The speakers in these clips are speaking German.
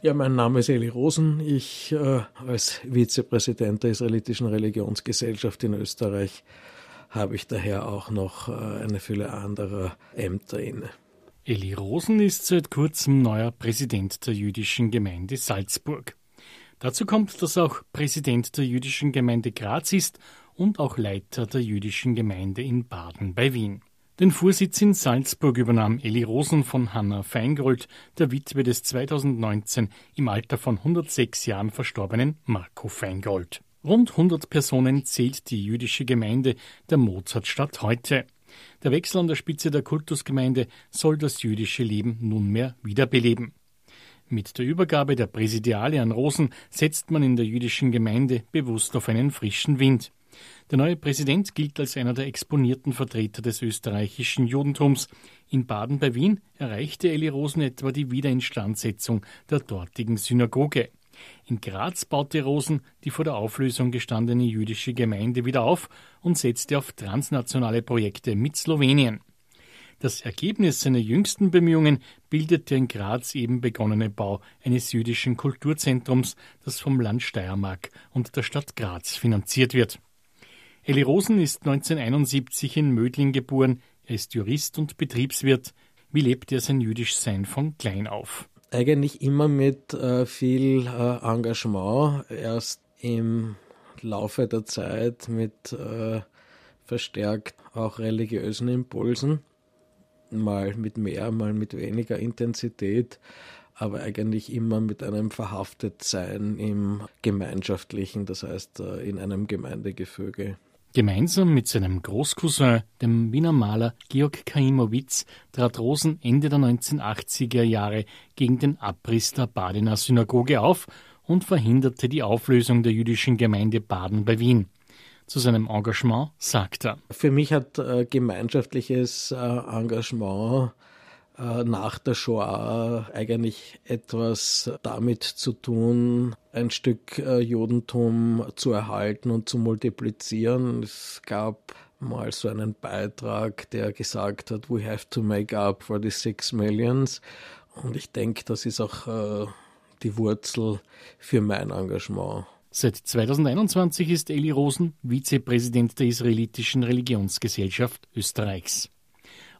Ja, mein Name ist Eli Rosen. Ich äh, als Vizepräsident der Israelitischen Religionsgesellschaft in Österreich habe ich daher auch noch äh, eine Fülle anderer Ämter inne. Eli Rosen ist seit kurzem neuer Präsident der jüdischen Gemeinde Salzburg. Dazu kommt, dass er auch Präsident der jüdischen Gemeinde Graz ist und auch Leiter der jüdischen Gemeinde in Baden bei Wien. Den Vorsitz in Salzburg übernahm Eli Rosen von Hanna Feingold, der Witwe des 2019 im Alter von 106 Jahren verstorbenen Marco Feingold. Rund 100 Personen zählt die jüdische Gemeinde der Mozartstadt heute. Der Wechsel an der Spitze der Kultusgemeinde soll das jüdische Leben nunmehr wiederbeleben. Mit der Übergabe der Präsidiale an Rosen setzt man in der jüdischen Gemeinde bewusst auf einen frischen Wind. Der neue Präsident gilt als einer der exponierten Vertreter des österreichischen Judentums. In Baden bei Wien erreichte Eli Rosen etwa die Wiederinstandsetzung der dortigen Synagoge. In Graz baute Rosen die vor der Auflösung gestandene jüdische Gemeinde wieder auf und setzte auf transnationale Projekte mit Slowenien. Das Ergebnis seiner jüngsten Bemühungen bildet der in Graz eben begonnene Bau eines jüdischen Kulturzentrums, das vom Land Steiermark und der Stadt Graz finanziert wird. Eli Rosen ist 1971 in Mödling geboren. Er ist Jurist und Betriebswirt. Wie lebt er sein Jüdischsein von klein auf? Eigentlich immer mit äh, viel äh, Engagement. Erst im Laufe der Zeit mit äh, verstärkt auch religiösen Impulsen. Mal mit mehr, mal mit weniger Intensität aber eigentlich immer mit einem Verhaftetsein im Gemeinschaftlichen, das heißt äh, in einem Gemeindegefüge. Gemeinsam mit seinem Großcousin, dem Wiener Maler Georg Kaimowitz, trat Rosen Ende der 1980er Jahre gegen den Abriss der Badener Synagoge auf und verhinderte die Auflösung der jüdischen Gemeinde Baden bei Wien. Zu seinem Engagement sagt er. Für mich hat äh, gemeinschaftliches äh, Engagement nach der Shoah eigentlich etwas damit zu tun, ein Stück äh, Judentum zu erhalten und zu multiplizieren. Es gab mal so einen Beitrag, der gesagt hat, we have to make up for the six millions. Und ich denke, das ist auch äh, die Wurzel für mein Engagement. Seit 2021 ist Eli Rosen Vizepräsident der israelitischen Religionsgesellschaft Österreichs.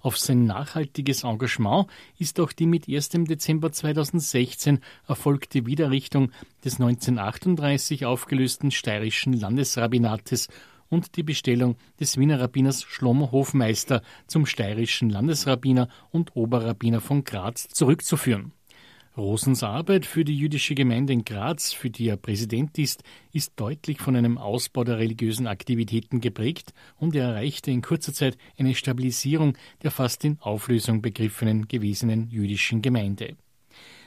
Auf sein nachhaltiges Engagement ist auch die mit 1. Dezember 2016 erfolgte Wiederrichtung des 1938 aufgelösten steirischen Landesrabbinates und die Bestellung des Wiener Rabbiners Schlomo Hofmeister zum steirischen Landesrabbiner und Oberrabbiner von Graz zurückzuführen. Rosens Arbeit für die jüdische Gemeinde in Graz, für die er Präsident ist, ist deutlich von einem Ausbau der religiösen Aktivitäten geprägt und er erreichte in kurzer Zeit eine Stabilisierung der fast in Auflösung begriffenen gewesenen jüdischen Gemeinde.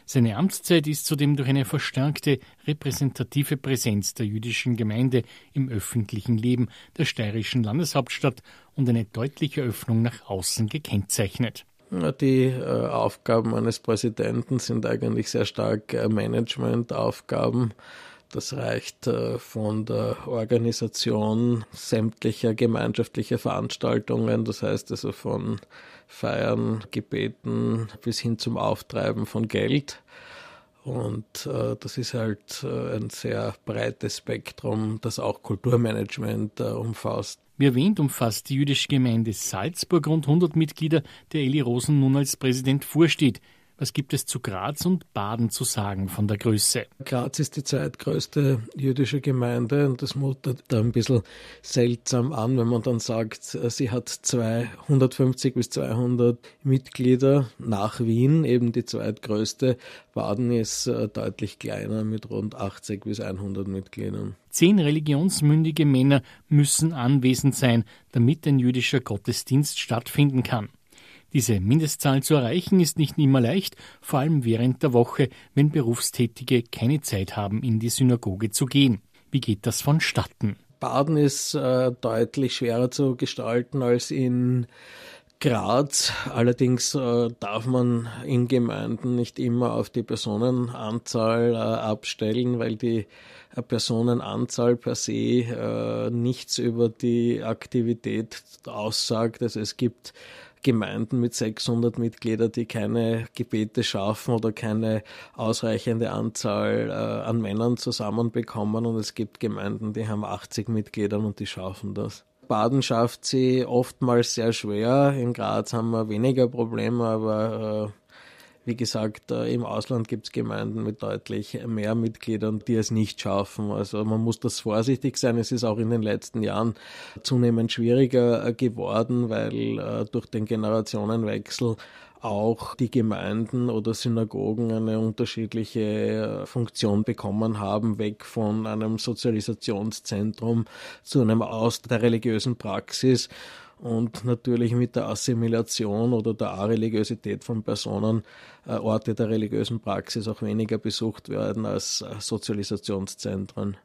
Seine Amtszeit ist zudem durch eine verstärkte repräsentative Präsenz der jüdischen Gemeinde im öffentlichen Leben der steirischen Landeshauptstadt und eine deutliche Öffnung nach außen gekennzeichnet. Die äh, Aufgaben eines Präsidenten sind eigentlich sehr stark äh, Managementaufgaben. Das reicht äh, von der Organisation sämtlicher gemeinschaftlicher Veranstaltungen, das heißt also von Feiern, Gebeten bis hin zum Auftreiben von Geld. Und äh, das ist halt äh, ein sehr breites Spektrum, das auch Kulturmanagement äh, umfasst. Wie erwähnt, umfasst die jüdische Gemeinde Salzburg rund 100 Mitglieder, der Eli Rosen nun als Präsident vorsteht. Was gibt es zu Graz und Baden zu sagen von der Größe? Graz ist die zweitgrößte jüdische Gemeinde und das mutet da ein bisschen seltsam an, wenn man dann sagt, sie hat 250 bis 200 Mitglieder nach Wien, eben die zweitgrößte. Baden ist äh, deutlich kleiner mit rund 80 bis 100 Mitgliedern. Zehn religionsmündige Männer müssen anwesend sein, damit ein jüdischer Gottesdienst stattfinden kann. Diese Mindestzahl zu erreichen ist nicht immer leicht, vor allem während der Woche, wenn Berufstätige keine Zeit haben, in die Synagoge zu gehen. Wie geht das vonstatten? Baden ist äh, deutlich schwerer zu gestalten als in Graz. Allerdings äh, darf man in Gemeinden nicht immer auf die Personenanzahl äh, abstellen, weil die äh, Personenanzahl per se äh, nichts über die Aktivität aussagt. Also es gibt Gemeinden mit 600 Mitgliedern, die keine Gebete schaffen oder keine ausreichende Anzahl äh, an Männern zusammenbekommen. Und es gibt Gemeinden, die haben 80 Mitglieder und die schaffen das. Baden schafft sie oftmals sehr schwer. In Graz haben wir weniger Probleme, aber äh, wie gesagt, äh, im Ausland gibt es Gemeinden mit deutlich mehr Mitgliedern, die es nicht schaffen. Also man muss das vorsichtig sein. Es ist auch in den letzten Jahren zunehmend schwieriger äh, geworden, weil äh, durch den Generationenwechsel auch die Gemeinden oder Synagogen eine unterschiedliche Funktion bekommen haben, weg von einem Sozialisationszentrum zu einem Aus der religiösen Praxis und natürlich mit der Assimilation oder der Areligiosität von Personen äh, Orte der religiösen Praxis auch weniger besucht werden als äh, Sozialisationszentren.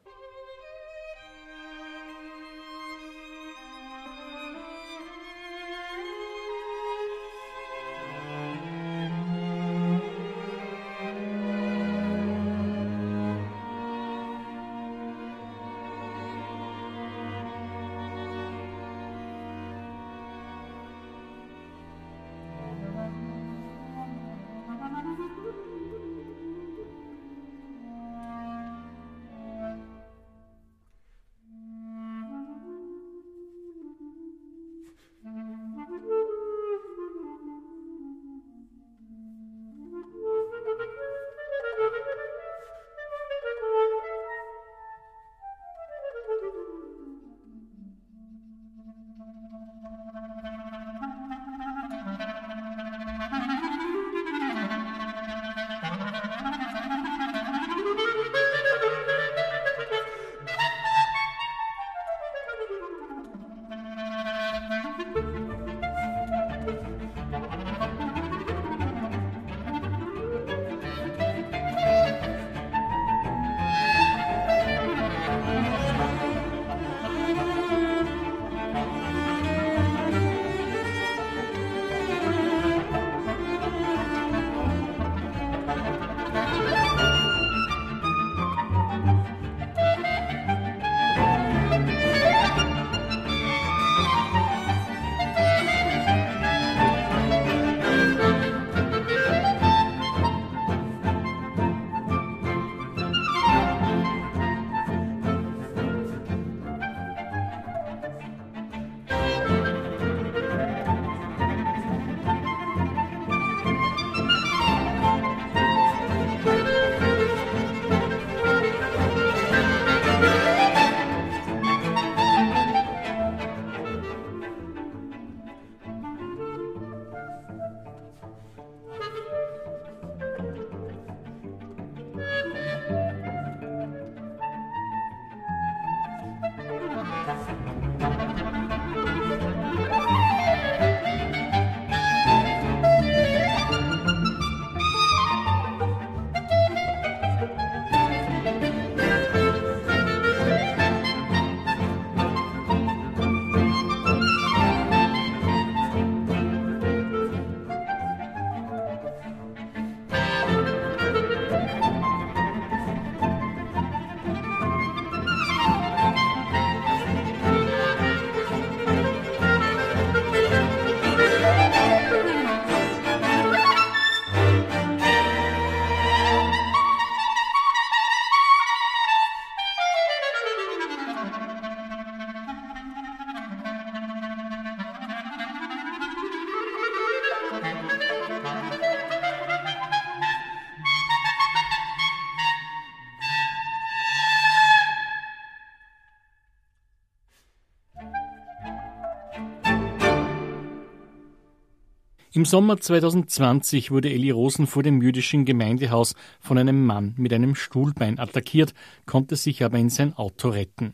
Im Sommer 2020 wurde Elli Rosen vor dem jüdischen Gemeindehaus von einem Mann mit einem Stuhlbein attackiert, konnte sich aber in sein Auto retten.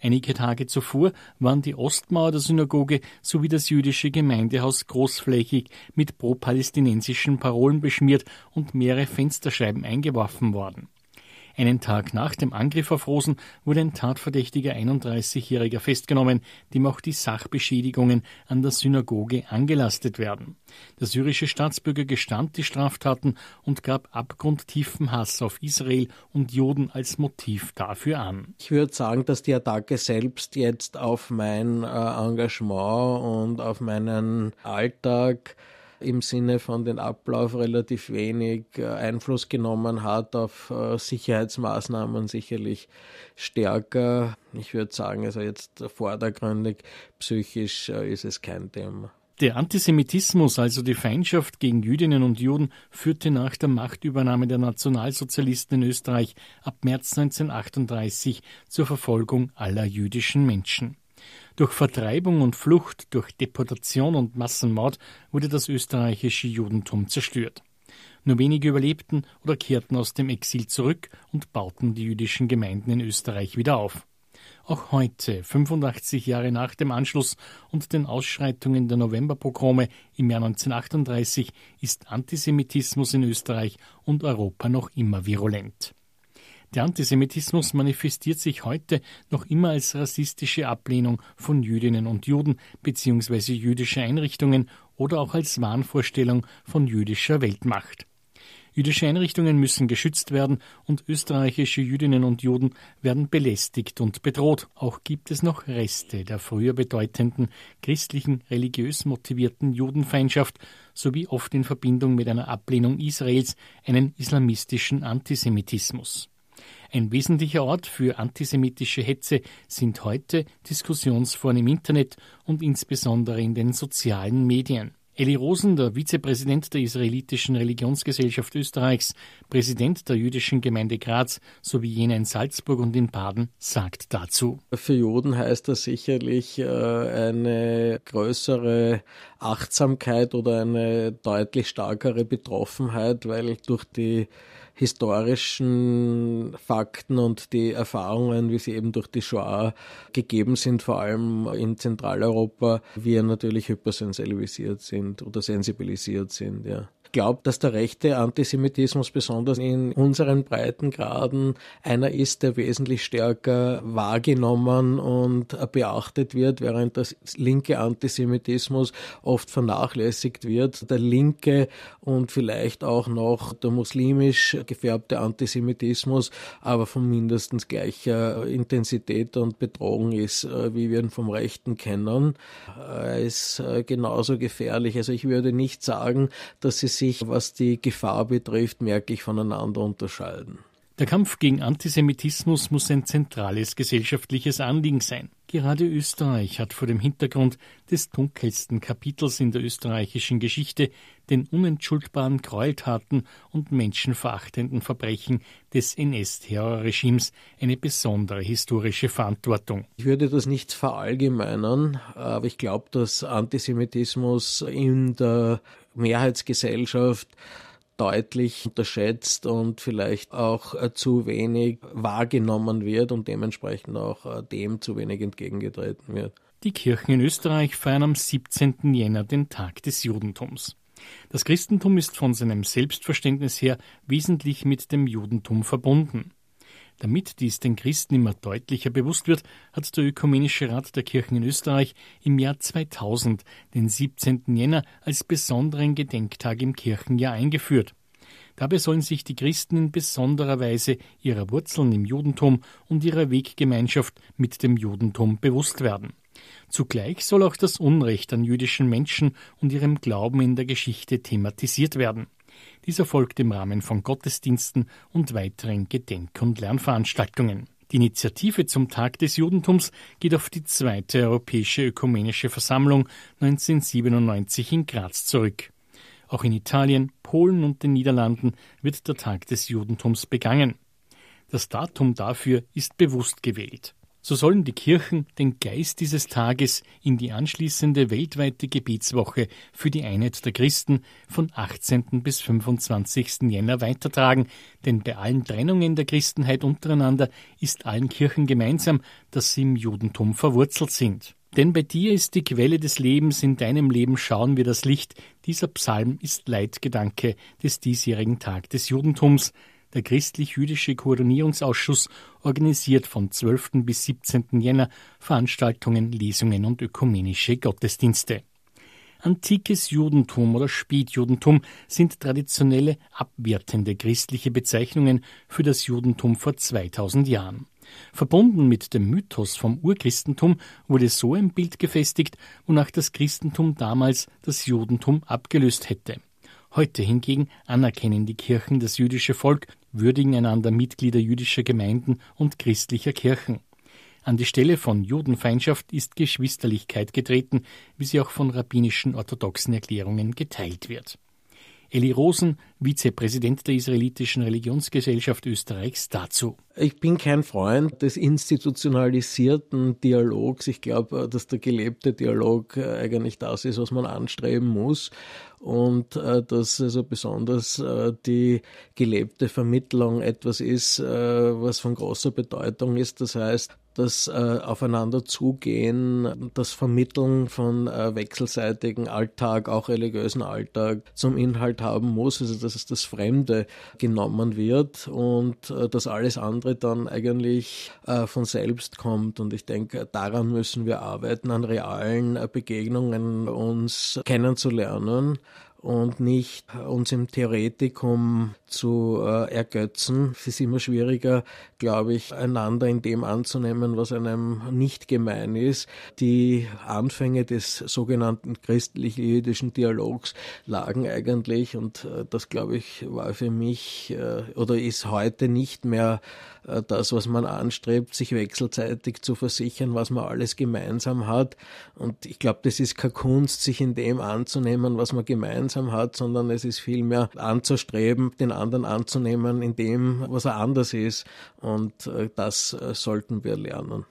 Einige Tage zuvor waren die Ostmauer der Synagoge sowie das jüdische Gemeindehaus großflächig mit pro-palästinensischen Parolen beschmiert und mehrere Fensterscheiben eingeworfen worden. Einen Tag nach dem Angriff auf Rosen wurde ein tatverdächtiger 31-Jähriger festgenommen, dem auch die Sachbeschädigungen an der Synagoge angelastet werden. Der syrische Staatsbürger gestand die Straftaten und gab abgrundtiefen Hass auf Israel und Juden als Motiv dafür an. Ich würde sagen, dass die Attacke selbst jetzt auf mein äh, Engagement und auf meinen Alltag im Sinne von den Ablauf relativ wenig äh, Einfluss genommen hat auf äh, Sicherheitsmaßnahmen sicherlich stärker. Ich würde sagen, also jetzt vordergründig psychisch äh, ist es kein Thema. Der Antisemitismus, also die Feindschaft gegen Jüdinnen und Juden, führte nach der Machtübernahme der Nationalsozialisten in Österreich ab März 1938 zur Verfolgung aller jüdischen Menschen. Durch Vertreibung und Flucht, durch Deportation und Massenmord wurde das österreichische Judentum zerstört. Nur wenige überlebten oder kehrten aus dem Exil zurück und bauten die jüdischen Gemeinden in Österreich wieder auf. Auch heute, 85 Jahre nach dem Anschluss und den Ausschreitungen der Novemberpogrome im Jahr 1938, ist Antisemitismus in Österreich und Europa noch immer virulent. Der Antisemitismus manifestiert sich heute noch immer als rassistische Ablehnung von Jüdinnen und Juden bzw. jüdische Einrichtungen oder auch als Wahnvorstellung von jüdischer Weltmacht. Jüdische Einrichtungen müssen geschützt werden und österreichische Jüdinnen und Juden werden belästigt und bedroht. Auch gibt es noch Reste der früher bedeutenden christlichen, religiös motivierten Judenfeindschaft sowie oft in Verbindung mit einer Ablehnung Israels einen islamistischen Antisemitismus. Ein wesentlicher Ort für antisemitische Hetze sind heute Diskussionsforen im Internet und insbesondere in den sozialen Medien. Eli Rosen, der Vizepräsident der Israelitischen Religionsgesellschaft Österreichs, Präsident der jüdischen Gemeinde Graz sowie jener in Salzburg und in Baden, sagt dazu. Für Juden heißt das sicherlich äh, eine größere Achtsamkeit oder eine deutlich stärkere Betroffenheit, weil durch die historischen Fakten und die Erfahrungen, wie sie eben durch die Shoah gegeben sind, vor allem in Zentraleuropa, wir natürlich hypersensibilisiert sind oder sensibilisiert sind, ja glaube, dass der rechte Antisemitismus besonders in unseren Breitengraden einer ist, der wesentlich stärker wahrgenommen und beachtet wird, während das linke Antisemitismus oft vernachlässigt wird. Der linke und vielleicht auch noch der muslimisch gefärbte Antisemitismus, aber von mindestens gleicher Intensität und Bedrohung ist, äh, wie wir ihn vom Rechten kennen, er ist äh, genauso gefährlich. Also ich würde nicht sagen, dass sie sich was die Gefahr betrifft, merklich voneinander unterscheiden. Der Kampf gegen Antisemitismus muss ein zentrales gesellschaftliches Anliegen sein. Gerade Österreich hat vor dem Hintergrund des dunkelsten Kapitels in der österreichischen Geschichte, den unentschuldbaren Gräueltaten und menschenverachtenden Verbrechen des NS-Terrorregimes, eine besondere historische Verantwortung. Ich würde das nicht verallgemeinern, aber ich glaube, dass Antisemitismus in der Mehrheitsgesellschaft deutlich unterschätzt und vielleicht auch äh, zu wenig wahrgenommen wird und dementsprechend auch äh, dem zu wenig entgegengetreten wird. Die Kirchen in Österreich feiern am 17. Jänner den Tag des Judentums. Das Christentum ist von seinem Selbstverständnis her wesentlich mit dem Judentum verbunden. Damit dies den Christen immer deutlicher bewusst wird, hat der Ökumenische Rat der Kirchen in Österreich im Jahr 2000 den 17. Jänner als besonderen Gedenktag im Kirchenjahr eingeführt. Dabei sollen sich die Christen in besonderer Weise ihrer Wurzeln im Judentum und ihrer Weggemeinschaft mit dem Judentum bewusst werden. Zugleich soll auch das Unrecht an jüdischen Menschen und ihrem Glauben in der Geschichte thematisiert werden. Dieser folgt im Rahmen von Gottesdiensten und weiteren Gedenk- und Lernveranstaltungen. Die Initiative zum Tag des Judentums geht auf die zweite Europäische Ökumenische Versammlung 1997 in Graz zurück. Auch in Italien, Polen und den Niederlanden wird der Tag des Judentums begangen. Das Datum dafür ist bewusst gewählt. So sollen die Kirchen den Geist dieses Tages in die anschließende weltweite Gebetswoche für die Einheit der Christen von 18. bis 25. Jänner weitertragen, denn bei allen Trennungen der Christenheit untereinander ist allen Kirchen gemeinsam, dass sie im Judentum verwurzelt sind. Denn bei dir ist die Quelle des Lebens, in deinem Leben schauen wir das Licht. Dieser Psalm ist Leitgedanke des diesjährigen Tag des Judentums, Der christlich-jüdische Koordinierungsausschuss organisiert von 12. bis 17. Jänner Veranstaltungen, Lesungen und ökumenische Gottesdienste. Antikes Judentum oder Spätjudentum sind traditionelle, abwertende christliche Bezeichnungen für das Judentum vor 2000 Jahren. Verbunden mit dem Mythos vom Urchristentum wurde so ein Bild gefestigt, wonach das Christentum damals das Judentum abgelöst hätte. Heute hingegen anerkennen die Kirchen das jüdische Volk, würdigen einander Mitglieder jüdischer Gemeinden und christlicher Kirchen. An die Stelle von Judenfeindschaft ist Geschwisterlichkeit getreten, wie sie auch von rabbinischen orthodoxen Erklärungen geteilt wird. Eli Rosen, Vizepräsident der israelitischen Religionsgesellschaft Österreichs, dazu. Ich bin kein Freund des institutionalisierten Dialogs. Ich glaube, dass der gelebte Dialog eigentlich das ist, was man anstreben muss und äh, dass also besonders äh, die gelebte Vermittlung etwas ist, äh, was von großer Bedeutung ist. Das heißt, das äh, Aufeinander zugehen, das Vermitteln von äh, wechselseitigen Alltag, auch religiösen Alltag zum Inhalt haben muss, also dass es das Fremde genommen wird und äh, dass alles andere dann eigentlich äh, von selbst kommt. Und ich denke, daran müssen wir arbeiten, an realen äh, Begegnungen uns kennenzulernen und nicht uns im Theoretikum zu äh, ergötzen. Es ist immer schwieriger, glaube ich, einander in dem anzunehmen, was einem nicht gemein ist. Die Anfänge des sogenannten christlich-jüdischen Dialogs lagen eigentlich, und äh, das, glaube ich, war für mich äh, oder ist heute nicht mehr äh, das, was man anstrebt, sich wechselseitig zu versichern, was man alles gemeinsam hat. Und ich glaube, das ist keine Kunst, sich in dem anzunehmen, was man gemeinsam hat, sondern es ist vielmehr anzustreben, den anderen anzunehmen in dem, was er anders ist. Und äh, das äh, sollten wir lernen.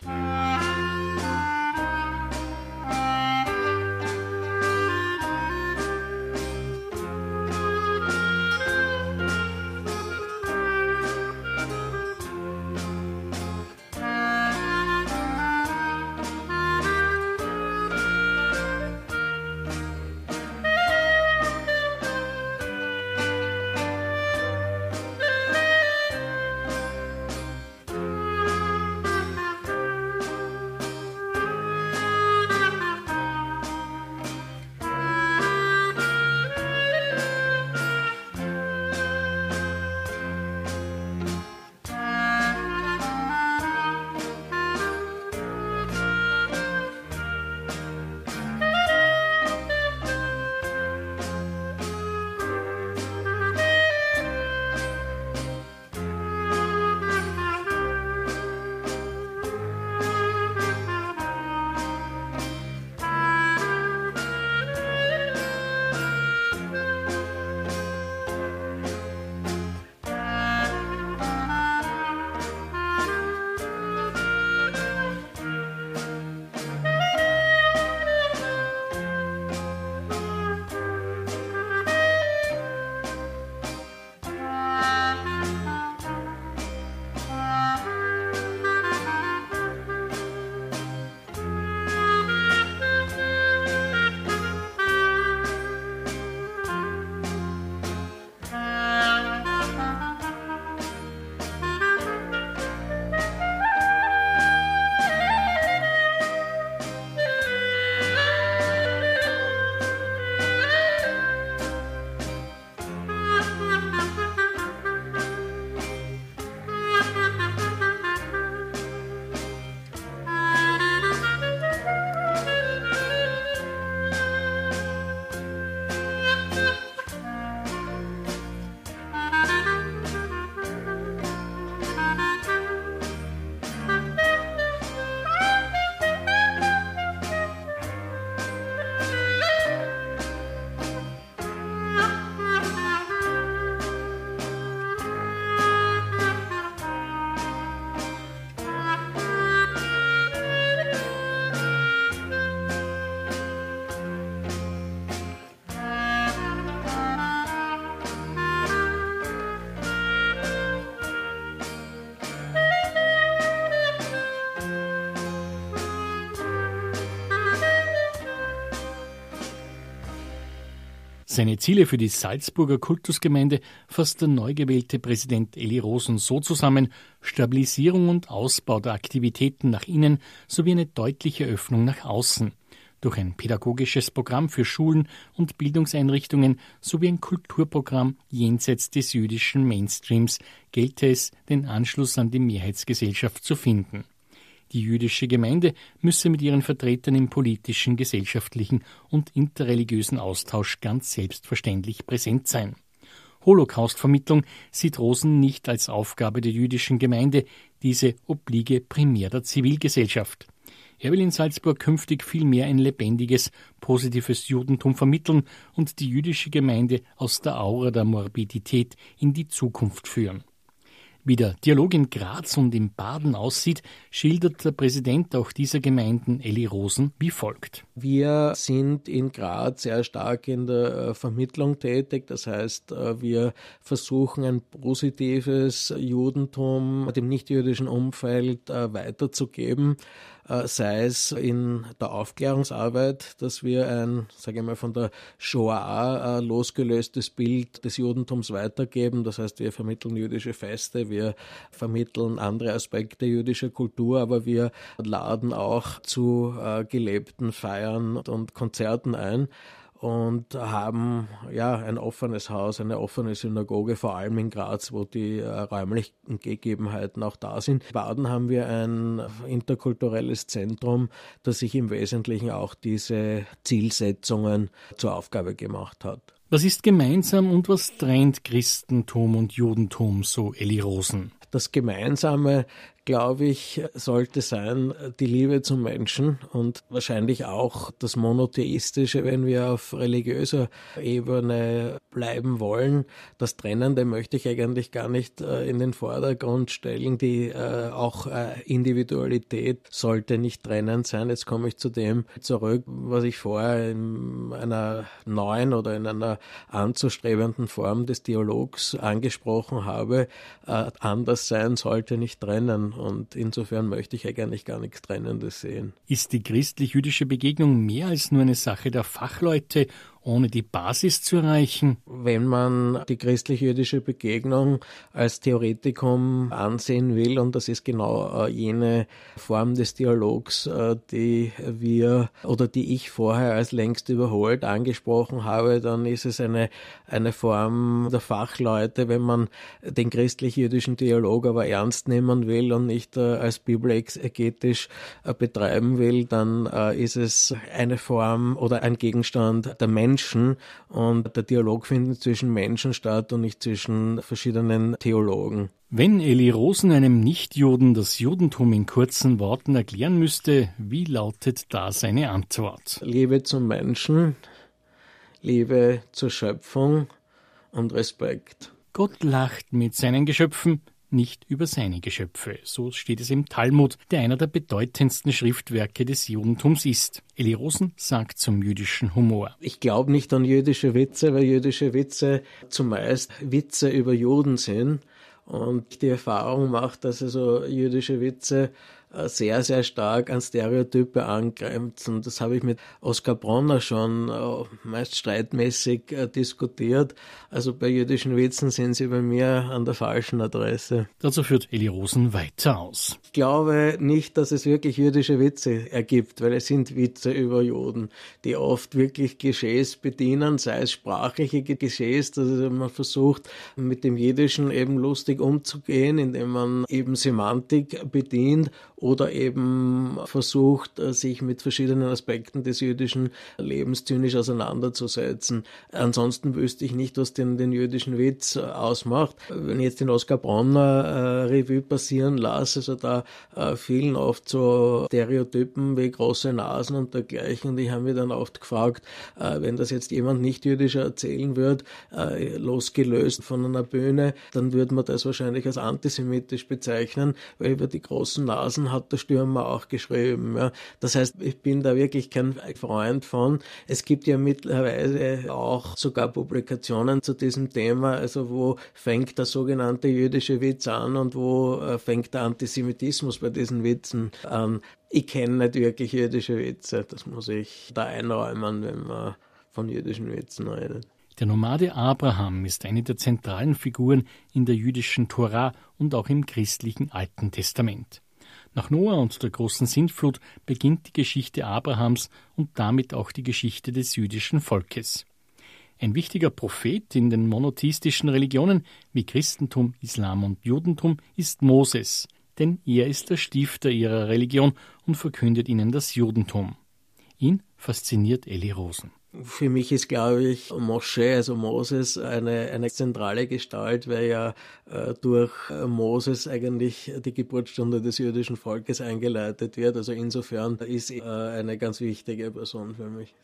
Seine Ziele für die Salzburger Kultusgemeinde fasst der neu gewählte Präsident Eli Rosen so zusammen, Stabilisierung und Ausbau der Aktivitäten nach innen sowie eine deutliche Öffnung nach außen. Durch ein pädagogisches Programm für Schulen und Bildungseinrichtungen sowie ein Kulturprogramm jenseits des jüdischen Mainstreams gelte es, den Anschluss an die Mehrheitsgesellschaft zu finden. Die jüdische Gemeinde müsse mit ihren Vertretern im politischen, gesellschaftlichen und interreligiösen Austausch ganz selbstverständlich präsent sein. Holocaustvermittlung sieht Rosen nicht als Aufgabe der jüdischen Gemeinde, diese obliege primär der Zivilgesellschaft. Er will in Salzburg künftig vielmehr ein lebendiges, positives Judentum vermitteln und die jüdische Gemeinde aus der Aura der Morbidität in die Zukunft führen. Wie der Dialog in Graz und in Baden aussieht, schildert der Präsident auch dieser Gemeinden, Elli Rosen, wie folgt. Wir sind in Graz sehr stark in der äh, Vermittlung tätig. Das heißt, äh, wir versuchen ein positives Judentum dem nichtjüdischen Umfeld äh, weiterzugeben. Äh, sei es in der Aufklärungsarbeit, dass wir ein, sage ich mal, von der Shoah äh, losgelöstes Bild des Judentums weitergeben. Das heißt, wir vermitteln jüdische Feste, wir vermitteln andere Aspekte jüdischer Kultur, aber wir laden auch zu äh, gelebten Feiern und Konzerten ein und haben ja ein offenes Haus, eine offene Synagoge, vor allem in Graz, wo die äh, räumlichen Gegebenheiten auch da sind. In Baden haben wir ein interkulturelles Zentrum, das sich im Wesentlichen auch diese Zielsetzungen zur Aufgabe gemacht hat. Was ist gemeinsam und was trennt Christentum und Judentum, so Eli Rosen? Das Gemeinsame glaube ich, sollte sein die Liebe zum Menschen und wahrscheinlich auch das Monotheistische, wenn wir auf religiöser Ebene bleiben wollen. Das Trennende möchte ich eigentlich gar nicht äh, in den Vordergrund stellen. Die äh, auch äh, Individualität sollte nicht trennend sein. Jetzt komme ich zu dem zurück, was ich vorher in einer neuen oder in einer anzustrebenden Form des Dialogs angesprochen habe. Anders sein sollte nicht trennen. Und insofern möchte ich eigentlich gar nichts Trennendes sehen. Ist die christlich-jüdische Begegnung mehr als nur eine Sache der Fachleute ohne die Basis zu erreichen? Wenn man die christlich-jüdische Begegnung als Theoretikum ansehen will, und das ist genau äh, jene Form des Dialogs, äh, die wir oder die ich vorher als längst überholt angesprochen habe, dann ist es eine, eine Form der Fachleute, wenn man den christlich-jüdischen Dialog aber ernst nehmen will und nicht äh, als bibelexegetisch betreiben will, dann ist es eine Form oder ein Gegenstand der Menschen Menschen und der Dialog findet zwischen Menschen statt und nicht zwischen verschiedenen Theologen. Wenn Eli Rosen einem Nichtjuden das Judentum in kurzen Worten erklären müsste, wie lautet da seine Antwort? Liebe zum Menschen, Liebe zur Schöpfung und Respekt. Gott lacht mit seinen Geschöpfen, nicht über seine Geschöpfe. So steht es im Talmud, der einer der bedeutendsten Schriftwerke des Judentums ist. Eli Rosen sagt zum jüdischen Humor. Ich glaube nicht an jüdische Witze, weil jüdische Witze zumeist Witze über Juden sind. Und die Erfahrung macht, dass also jüdische Witze sehr, sehr stark an Stereotype angreift. Und das habe ich mit Oskar Bronner schon äh, meist streitmäßig äh, diskutiert. Also bei jüdischen Witzen sind sie bei mir an der falschen Adresse. Dazu führt Eli Rosen weiter aus. Ich glaube nicht, dass es wirklich jüdische Witze ergibt, weil es sind Witze über Juden, die oft wirklich Geschehs bedienen, sei es sprachliche Geschehs, dass man versucht, mit dem Jiddischen eben lustig umzugehen, indem man eben Semantik bedient oder eben versucht, äh, sich mit verschiedenen Aspekten des jüdischen Lebens zynisch auseinanderzusetzen. Ansonsten wüsste ich nicht, was den, den jüdischen Witz äh, ausmacht. Wenn ich jetzt den Oskar Bronner äh, Revue passieren lasse, also da äh, vielen oft so Stereotypen wie große Nasen und dergleichen. Und ich habe mir dann oft gefragt, äh, wenn das jetzt jemand nicht jüdischer erzählen würde, äh, losgelöst von einer Bühne, dann würde man das wahrscheinlich als antisemitisch bezeichnen, weil über die großen Nasen hat der Stürmer auch geschrieben. Ja. Das heißt, ich bin da wirklich kein Freund von. Es gibt ja mittlerweile auch sogar Publikationen zu diesem Thema, also wo fängt der sogenannte jüdische Witz an und wo äh, fängt der Antisemitismus bei diesen Witzen an. Ich kenne nicht wirklich jüdische Witze, das muss ich da einräumen, wenn man von jüdischen Witzen redet. Der Nomade Abraham ist eine der zentralen Figuren in der jüdischen Tora und auch im christlichen Alten Testament. Nach Noah und der großen Sintflut beginnt die Geschichte Abrahams und damit auch die Geschichte des jüdischen Volkes. Ein wichtiger Prophet in den monotheistischen Religionen wie Christentum, Islam und Judentum ist Moses, denn er ist der Stifter ihrer Religion und verkündet ihnen das Judentum. Ihn fasziniert Elli Rosen. Für mich ist, glaube ich, Moschee, also Moses, eine, eine zentrale Gestalt, weil ja äh, durch äh, Moses eigentlich die Geburtsstunde des jüdischen Volkes eingeleitet wird. Also insofern ist er eine ganz wichtige Person für mich.